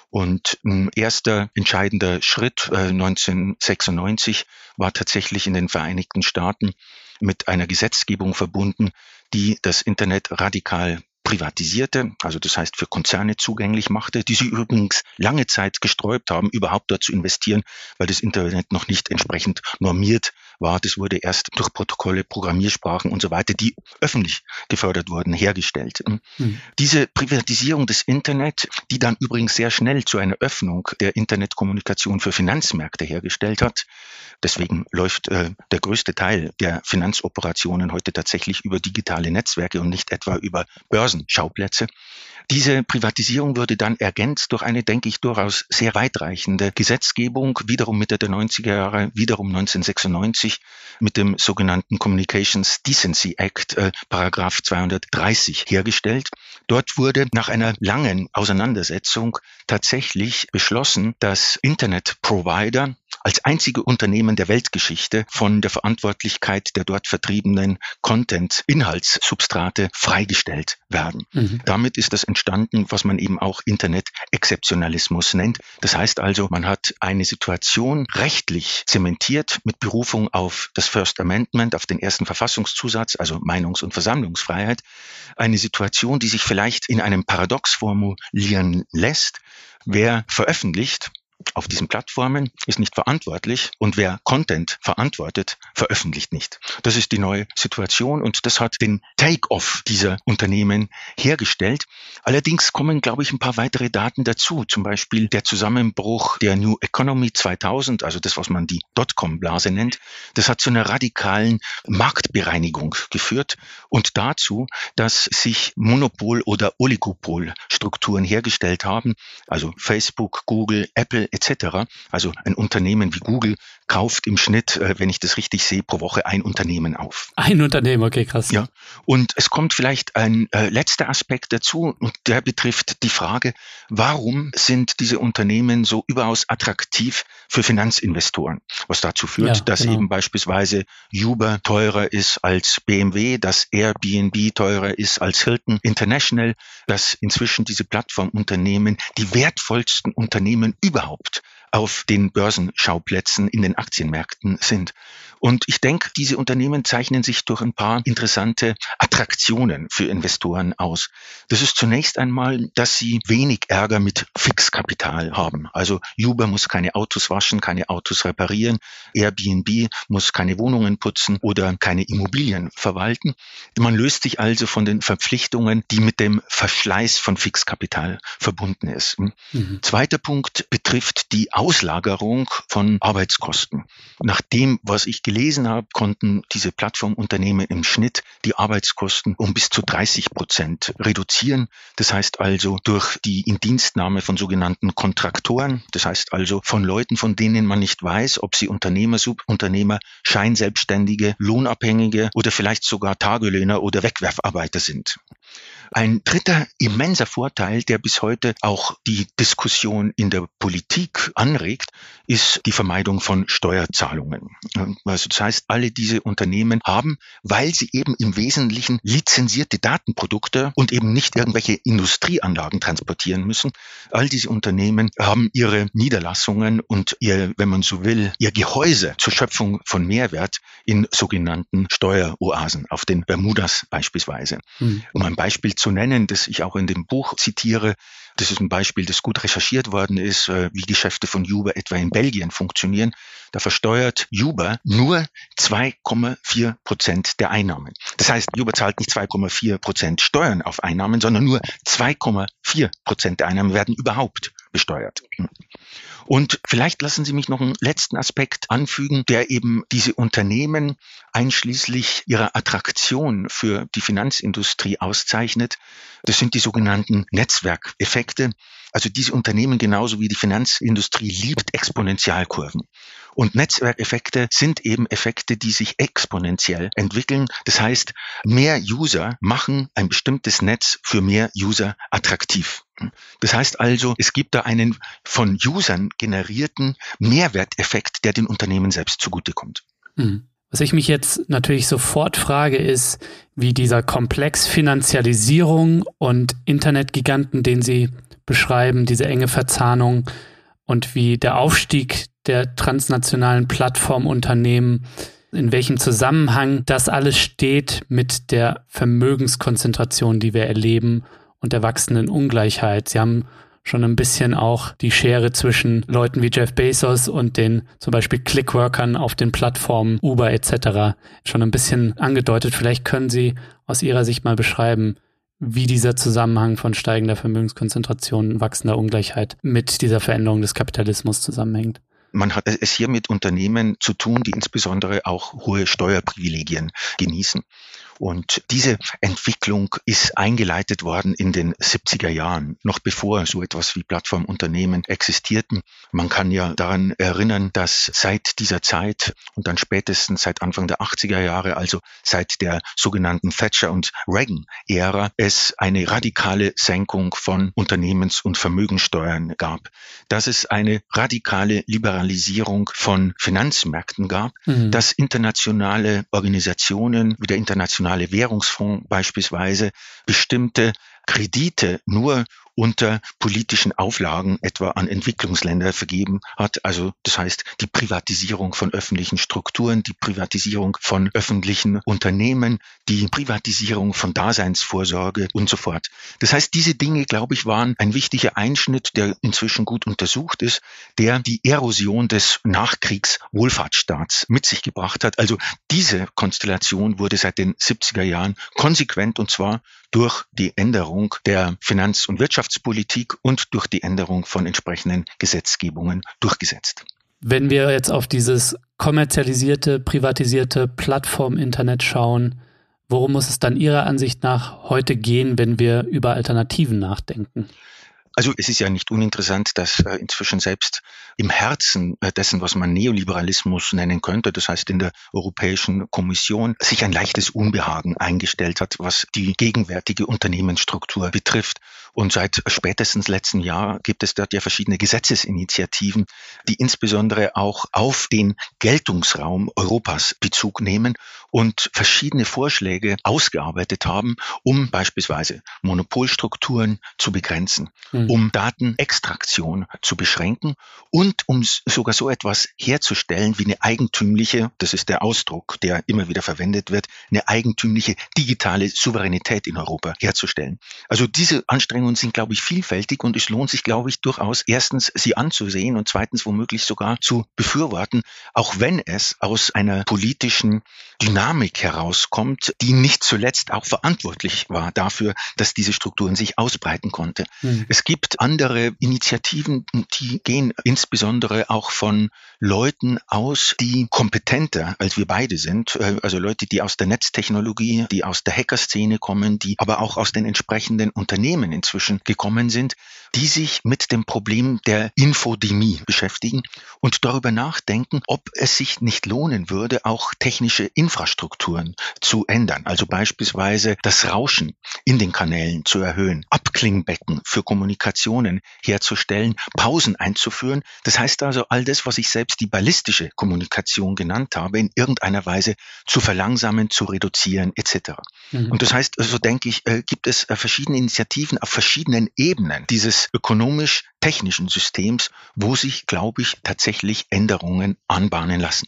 Und ein erster entscheidender Schritt äh, 1996 war tatsächlich in den Vereinigten Staaten mit einer Gesetzgebung verbunden, die das Internet radikal privatisierte, also das heißt für Konzerne zugänglich machte, die sie übrigens lange Zeit gesträubt haben, überhaupt dort zu investieren, weil das Internet noch nicht entsprechend normiert war. Das wurde erst durch Protokolle, Programmiersprachen und so weiter, die öffentlich gefördert wurden, hergestellt. Mhm. Diese Privatisierung des Internet, die dann übrigens sehr schnell zu einer Öffnung der Internetkommunikation für Finanzmärkte hergestellt hat. Deswegen läuft äh, der größte Teil der Finanzoperationen heute tatsächlich über digitale Netzwerke und nicht etwa über Börsenschauplätze. Diese Privatisierung wurde dann ergänzt durch eine, denke ich, durchaus sehr weitreichende Gesetzgebung, wiederum Mitte der 90er Jahre, wiederum 1996 mit dem sogenannten Communications Decency Act, äh, Paragraph 230 hergestellt. Dort wurde nach einer langen Auseinandersetzung tatsächlich beschlossen, dass Internet-Provider als einzige Unternehmen der Weltgeschichte von der Verantwortlichkeit der dort vertriebenen Content-Inhaltssubstrate freigestellt werden. Mhm. Damit ist das entstanden, was man eben auch Internet-Exzeptionalismus nennt. Das heißt also, man hat eine Situation rechtlich zementiert mit Berufung auf das First Amendment, auf den ersten Verfassungszusatz, also Meinungs- und Versammlungsfreiheit. Eine Situation, die sich vielleicht in einem Paradox formulieren lässt. Wer veröffentlicht, auf diesen Plattformen ist nicht verantwortlich und wer Content verantwortet, veröffentlicht nicht. Das ist die neue Situation und das hat den Take-off dieser Unternehmen hergestellt. Allerdings kommen, glaube ich, ein paar weitere Daten dazu. Zum Beispiel der Zusammenbruch der New Economy 2000, also das, was man die Dotcom-Blase nennt. Das hat zu einer radikalen Marktbereinigung geführt und dazu, dass sich Monopol- oder Oligopolstrukturen hergestellt haben. Also Facebook, Google, Apple etc. Also ein Unternehmen wie Google kauft im Schnitt, äh, wenn ich das richtig sehe, pro Woche ein Unternehmen auf. Ein Unternehmen, okay, krass. Ja. Und es kommt vielleicht ein äh, letzter Aspekt dazu und der betrifft die Frage, warum sind diese Unternehmen so überaus attraktiv für Finanzinvestoren? Was dazu führt, ja, dass genau. eben beispielsweise Uber teurer ist als BMW, dass Airbnb teurer ist als Hilton International, dass inzwischen diese Plattformunternehmen die wertvollsten Unternehmen überhaupt helped. Auf den Börsenschauplätzen in den Aktienmärkten sind. Und ich denke, diese Unternehmen zeichnen sich durch ein paar interessante Attraktionen für Investoren aus. Das ist zunächst einmal, dass sie wenig Ärger mit Fixkapital haben. Also Uber muss keine Autos waschen, keine Autos reparieren, Airbnb muss keine Wohnungen putzen oder keine Immobilien verwalten. Man löst sich also von den Verpflichtungen, die mit dem Verschleiß von Fixkapital verbunden ist. Mhm. Zweiter Punkt betrifft die Auslagerung von Arbeitskosten. Nach dem, was ich gelesen habe, konnten diese Plattformunternehmen im Schnitt die Arbeitskosten um bis zu 30 Prozent reduzieren. Das heißt also durch die Indienstnahme von sogenannten Kontraktoren, das heißt also von Leuten, von denen man nicht weiß, ob sie Unternehmer, Subunternehmer, Scheinselbstständige, Lohnabhängige oder vielleicht sogar Tagelöhner oder Wegwerfarbeiter sind. Ein dritter immenser Vorteil, der bis heute auch die Diskussion in der Politik anregt, ist die Vermeidung von Steuerzahlungen. Also das heißt, alle diese Unternehmen haben, weil sie eben im Wesentlichen lizenzierte Datenprodukte und eben nicht irgendwelche Industrieanlagen transportieren müssen, all diese Unternehmen haben ihre Niederlassungen und ihr, wenn man so will, ihr Gehäuse zur Schöpfung von Mehrwert in sogenannten Steueroasen, auf den Bermudas beispielsweise. Mhm. Um ein Beispiel zu nennen, das ich auch in dem Buch zitiere. Das ist ein Beispiel, das gut recherchiert worden ist, äh, wie Geschäfte von Uber etwa in Belgien funktionieren. Da versteuert Uber nur 2,4 Prozent der Einnahmen. Das heißt, Uber zahlt nicht 2,4 Prozent Steuern auf Einnahmen, sondern nur 2,4 Prozent der Einnahmen werden überhaupt besteuert. Und vielleicht lassen Sie mich noch einen letzten Aspekt anfügen, der eben diese Unternehmen einschließlich ihrer Attraktion für die Finanzindustrie auszeichnet. Das sind die sogenannten Netzwerkeffekte. Also diese Unternehmen genauso wie die Finanzindustrie liebt Exponentialkurven. Und Netzwerkeffekte sind eben Effekte, die sich exponentiell entwickeln. Das heißt, mehr User machen ein bestimmtes Netz für mehr User attraktiv. Das heißt also, es gibt da einen von Usern generierten Mehrwerteffekt, der den Unternehmen selbst zugutekommt. Mhm. Was ich mich jetzt natürlich sofort frage, ist, wie dieser Komplex Finanzialisierung und Internetgiganten, den Sie beschreiben, diese enge Verzahnung und wie der Aufstieg der transnationalen Plattformunternehmen, in welchem Zusammenhang das alles steht mit der Vermögenskonzentration, die wir erleben und der wachsenden Ungleichheit. Sie haben schon ein bisschen auch die Schere zwischen Leuten wie Jeff Bezos und den zum Beispiel Clickworkern auf den Plattformen Uber etc. schon ein bisschen angedeutet. Vielleicht können Sie aus Ihrer Sicht mal beschreiben, wie dieser Zusammenhang von steigender Vermögenskonzentration, wachsender Ungleichheit mit dieser Veränderung des Kapitalismus zusammenhängt. Man hat es hier mit Unternehmen zu tun, die insbesondere auch hohe Steuerprivilegien genießen. Und diese Entwicklung ist eingeleitet worden in den 70er Jahren, noch bevor so etwas wie Plattformunternehmen existierten. Man kann ja daran erinnern, dass seit dieser Zeit und dann spätestens seit Anfang der 80er Jahre, also seit der sogenannten Thatcher und Reagan-Ära, es eine radikale Senkung von Unternehmens- und Vermögensteuern gab, dass es eine radikale Liberalisierung von Finanzmärkten gab, mhm. dass internationale Organisationen wie der Internationale Internationale Währungsfonds beispielsweise bestimmte Kredite nur unter politischen Auflagen etwa an Entwicklungsländer vergeben hat. Also das heißt die Privatisierung von öffentlichen Strukturen, die Privatisierung von öffentlichen Unternehmen, die Privatisierung von Daseinsvorsorge und so fort. Das heißt, diese Dinge, glaube ich, waren ein wichtiger Einschnitt, der inzwischen gut untersucht ist, der die Erosion des Nachkriegswohlfahrtsstaats mit sich gebracht hat. Also diese Konstellation wurde seit den 70er Jahren konsequent und zwar durch die Änderung der Finanz- und Wirtschaftspolitik und durch die Änderung von entsprechenden Gesetzgebungen durchgesetzt. Wenn wir jetzt auf dieses kommerzialisierte, privatisierte Plattform-Internet schauen, worum muss es dann Ihrer Ansicht nach heute gehen, wenn wir über Alternativen nachdenken? Also es ist ja nicht uninteressant, dass äh, inzwischen selbst im Herzen äh, dessen, was man Neoliberalismus nennen könnte, das heißt in der Europäischen Kommission, sich ein leichtes Unbehagen eingestellt hat, was die gegenwärtige Unternehmensstruktur betrifft. Und seit spätestens letzten Jahr gibt es dort ja verschiedene Gesetzesinitiativen, die insbesondere auch auf den Geltungsraum Europas Bezug nehmen und verschiedene Vorschläge ausgearbeitet haben, um beispielsweise Monopolstrukturen zu begrenzen, mhm. um Datenextraktion zu beschränken und um sogar so etwas herzustellen wie eine eigentümliche, das ist der Ausdruck, der immer wieder verwendet wird, eine eigentümliche digitale Souveränität in Europa herzustellen. Also diese Anstrengungen Meinungen sind, glaube ich, vielfältig und es lohnt sich, glaube ich, durchaus erstens sie anzusehen und zweitens womöglich sogar zu befürworten, auch wenn es aus einer politischen Dynamik herauskommt, die nicht zuletzt auch verantwortlich war dafür, dass diese Strukturen sich ausbreiten konnte. Mhm. Es gibt andere Initiativen, die gehen insbesondere auch von Leuten aus, die kompetenter als wir beide sind, äh, also Leute, die aus der Netztechnologie, die aus der Hackerszene kommen, die aber auch aus den entsprechenden Unternehmen inzwischen inzwischen gekommen sind, die sich mit dem Problem der Infodemie beschäftigen und darüber nachdenken, ob es sich nicht lohnen würde, auch technische Infrastrukturen zu ändern. Also beispielsweise das Rauschen in den Kanälen zu erhöhen, Abklingbecken für Kommunikationen herzustellen, Pausen einzuführen. Das heißt also, all das, was ich selbst die ballistische Kommunikation genannt habe, in irgendeiner Weise zu verlangsamen, zu reduzieren etc. Mhm. Und das heißt, so denke ich, äh, gibt es äh, verschiedene Initiativen auf verschiedenen Ebenen dieses ökonomisch-technischen Systems, wo sich, glaube ich, tatsächlich Änderungen anbahnen lassen.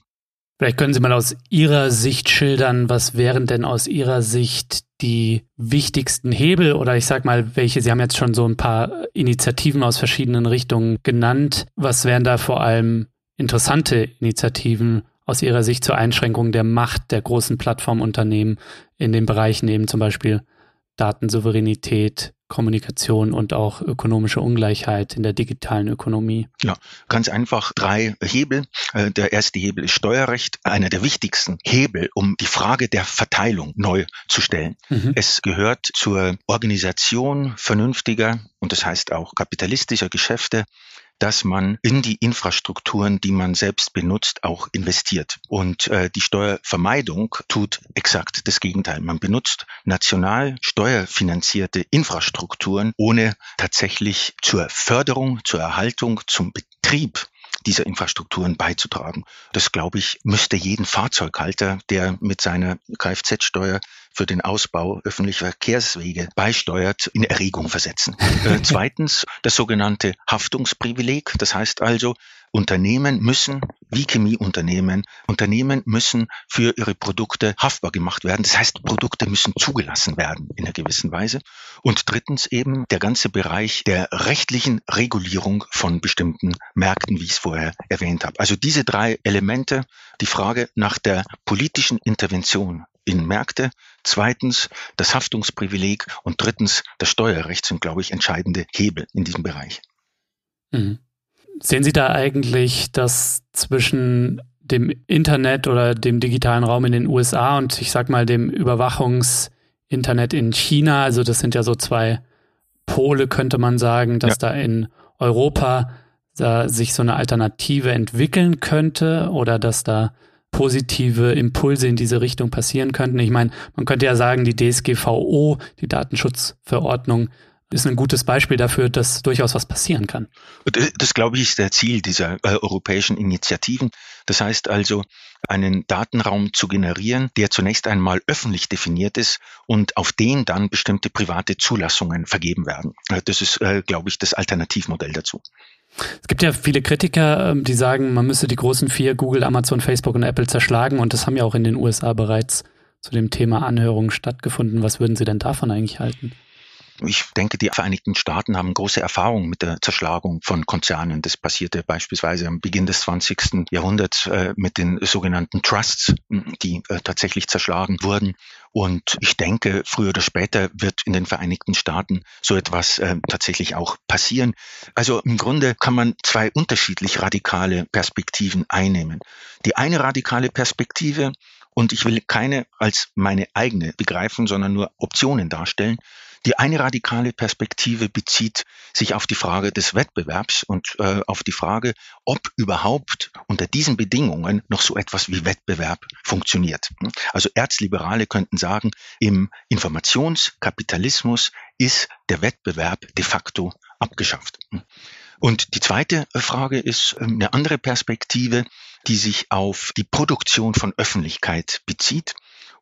Vielleicht können Sie mal aus Ihrer Sicht schildern, was wären denn aus Ihrer Sicht die wichtigsten Hebel oder ich sag mal, welche, Sie haben jetzt schon so ein paar Initiativen aus verschiedenen Richtungen genannt. Was wären da vor allem interessante Initiativen aus Ihrer Sicht zur Einschränkung der Macht der großen Plattformunternehmen in den Bereichen eben zum Beispiel Datensouveränität, Kommunikation und auch ökonomische Ungleichheit in der digitalen Ökonomie? Ja, ganz einfach drei Hebel. Äh, der erste Hebel ist Steuerrecht, einer der wichtigsten Hebel, um die Frage der Verteilung neu zu stellen. Mhm. Es gehört zur Organisation vernünftiger und das heißt auch kapitalistischer Geschäfte dass man in die Infrastrukturen, die man selbst benutzt, auch investiert. Und äh, die Steuervermeidung tut exakt das Gegenteil. Man benutzt national steuerfinanzierte Infrastrukturen, ohne tatsächlich zur Förderung, zur Erhaltung, zum Betrieb dieser Infrastrukturen beizutragen. Das, glaube ich, müsste jeden Fahrzeughalter, der mit seiner Kfz-Steuer für den Ausbau öffentlicher Verkehrswege beisteuert, in Erregung versetzen. äh, zweitens das sogenannte Haftungsprivileg. Das heißt also, Unternehmen müssen, wie Chemieunternehmen, Unternehmen müssen für ihre Produkte haftbar gemacht werden. Das heißt, Produkte müssen zugelassen werden in einer gewissen Weise. Und drittens eben der ganze Bereich der rechtlichen Regulierung von bestimmten Märkten, wie ich es vorher erwähnt habe. Also diese drei Elemente, die Frage nach der politischen Intervention in Märkte, zweitens das Haftungsprivileg und drittens das Steuerrecht sind, glaube ich, entscheidende Hebel in diesem Bereich. Mhm. Sehen Sie da eigentlich, dass zwischen dem Internet oder dem digitalen Raum in den USA und ich sag mal dem Überwachungsinternet in China, also das sind ja so zwei Pole, könnte man sagen, dass ja. da in Europa da sich so eine Alternative entwickeln könnte oder dass da positive Impulse in diese Richtung passieren könnten. Ich meine, man könnte ja sagen, die DSGVO, die Datenschutzverordnung, ist ein gutes Beispiel dafür, dass durchaus was passieren kann. Das, das glaube ich, ist der Ziel dieser äh, europäischen Initiativen. Das heißt also, einen Datenraum zu generieren, der zunächst einmal öffentlich definiert ist und auf den dann bestimmte private Zulassungen vergeben werden. Äh, das ist, äh, glaube ich, das Alternativmodell dazu. Es gibt ja viele Kritiker, ähm, die sagen, man müsse die großen vier, Google, Amazon, Facebook und Apple zerschlagen und das haben ja auch in den USA bereits zu dem Thema Anhörungen stattgefunden. Was würden Sie denn davon eigentlich halten? Ich denke, die Vereinigten Staaten haben große Erfahrung mit der Zerschlagung von Konzernen. Das passierte beispielsweise am Beginn des 20. Jahrhunderts äh, mit den sogenannten Trusts, die äh, tatsächlich zerschlagen wurden. Und ich denke, früher oder später wird in den Vereinigten Staaten so etwas äh, tatsächlich auch passieren. Also im Grunde kann man zwei unterschiedlich radikale Perspektiven einnehmen. Die eine radikale Perspektive, und ich will keine als meine eigene begreifen, sondern nur Optionen darstellen, die eine radikale Perspektive bezieht sich auf die Frage des Wettbewerbs und äh, auf die Frage, ob überhaupt unter diesen Bedingungen noch so etwas wie Wettbewerb funktioniert. Also Erzliberale könnten sagen, im Informationskapitalismus ist der Wettbewerb de facto abgeschafft. Und die zweite Frage ist ähm, eine andere Perspektive, die sich auf die Produktion von Öffentlichkeit bezieht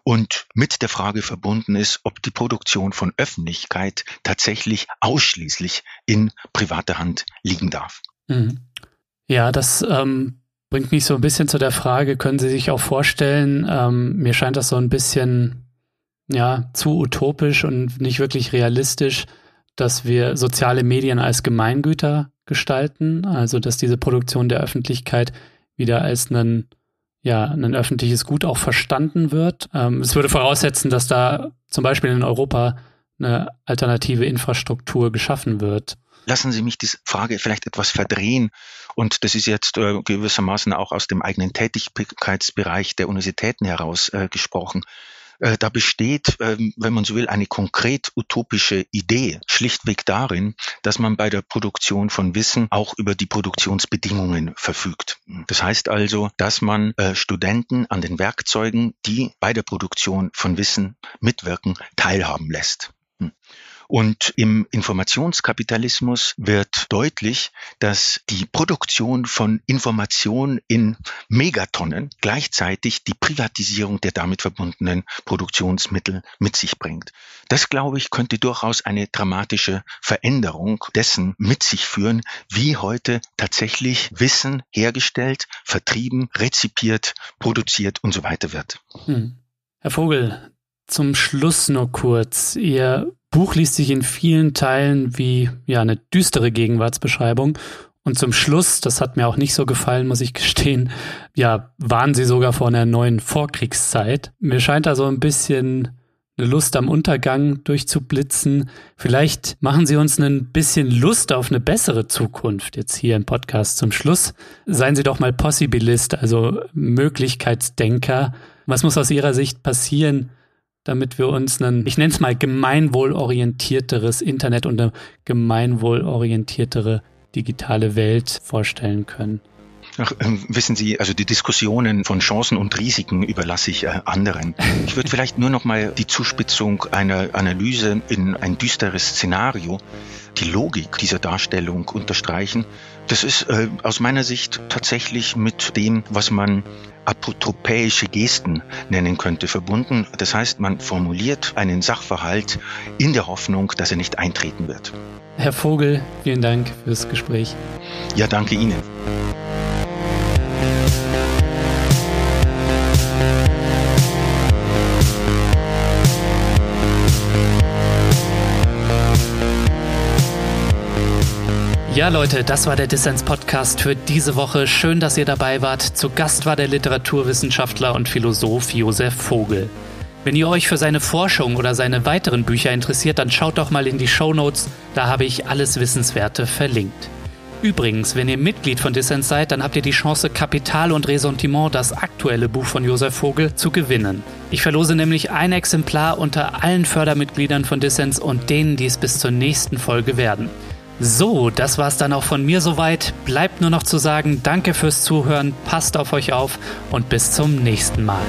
und mit der Frage verbunden ist, ob die Produktion von Öffentlichkeit tatsächlich ausschließlich in privater Hand liegen darf. Mhm. Ja, das ähm, bringt mich so ein bisschen zu der Frage, können Sie sich auch vorstellen, ähm, mir scheint das so ein bisschen ja, zu utopisch und nicht wirklich realistisch, dass wir soziale Medien als Gemeingüter gestalten, also dass diese Produktion der Öffentlichkeit wieder als einen ja, ein öffentliches Gut auch verstanden wird. Ähm, es würde voraussetzen, dass da zum Beispiel in Europa eine alternative Infrastruktur geschaffen wird. Lassen Sie mich diese Frage vielleicht etwas verdrehen. Und das ist jetzt äh, gewissermaßen auch aus dem eigenen Tätigkeitsbereich der Universitäten heraus äh, gesprochen. Äh, da besteht, ähm, wenn man so will, eine konkret utopische Idee, schlichtweg darin, dass man bei der Produktion von Wissen auch über die Produktionsbedingungen verfügt. Das heißt also, dass man äh, Studenten an den Werkzeugen, die bei der Produktion von Wissen mitwirken, teilhaben lässt. Hm. Und im Informationskapitalismus wird deutlich, dass die Produktion von Information in Megatonnen gleichzeitig die Privatisierung der damit verbundenen Produktionsmittel mit sich bringt. Das, glaube ich, könnte durchaus eine dramatische Veränderung dessen mit sich führen, wie heute tatsächlich Wissen hergestellt, vertrieben, rezipiert, produziert und so weiter wird. Hm. Herr Vogel, zum Schluss nur kurz. Ihr Buch liest sich in vielen Teilen wie ja eine düstere Gegenwartsbeschreibung. Und zum Schluss, das hat mir auch nicht so gefallen, muss ich gestehen, ja, waren sie sogar vor einer neuen Vorkriegszeit. Mir scheint da so ein bisschen eine Lust am Untergang durchzublitzen. Vielleicht machen Sie uns ein bisschen Lust auf eine bessere Zukunft jetzt hier im Podcast zum Schluss. Seien Sie doch mal Possibilist, also Möglichkeitsdenker. Was muss aus Ihrer Sicht passieren, damit wir uns ein, ich nenne es mal gemeinwohlorientierteres Internet und eine gemeinwohlorientiertere digitale Welt vorstellen können. Ach, äh, wissen Sie, also die Diskussionen von Chancen und Risiken überlasse ich äh, anderen. Ich würde vielleicht nur noch mal die Zuspitzung einer Analyse in ein düsteres Szenario, die Logik dieser Darstellung unterstreichen. Das ist äh, aus meiner Sicht tatsächlich mit dem, was man apotropäische Gesten nennen könnte, verbunden. Das heißt, man formuliert einen Sachverhalt in der Hoffnung, dass er nicht eintreten wird. Herr Vogel, vielen Dank fürs Gespräch. Ja, danke Ihnen. Ja, Leute, das war der Dissens-Podcast für diese Woche. Schön, dass ihr dabei wart. Zu Gast war der Literaturwissenschaftler und Philosoph Josef Vogel. Wenn ihr euch für seine Forschung oder seine weiteren Bücher interessiert, dann schaut doch mal in die Show Notes. Da habe ich alles Wissenswerte verlinkt. Übrigens, wenn ihr Mitglied von Dissens seid, dann habt ihr die Chance, Kapital und Ressentiment, das aktuelle Buch von Josef Vogel, zu gewinnen. Ich verlose nämlich ein Exemplar unter allen Fördermitgliedern von Dissens und denen, die es bis zur nächsten Folge werden. So, das war's dann auch von mir soweit. Bleibt nur noch zu sagen, danke fürs Zuhören, passt auf euch auf und bis zum nächsten Mal.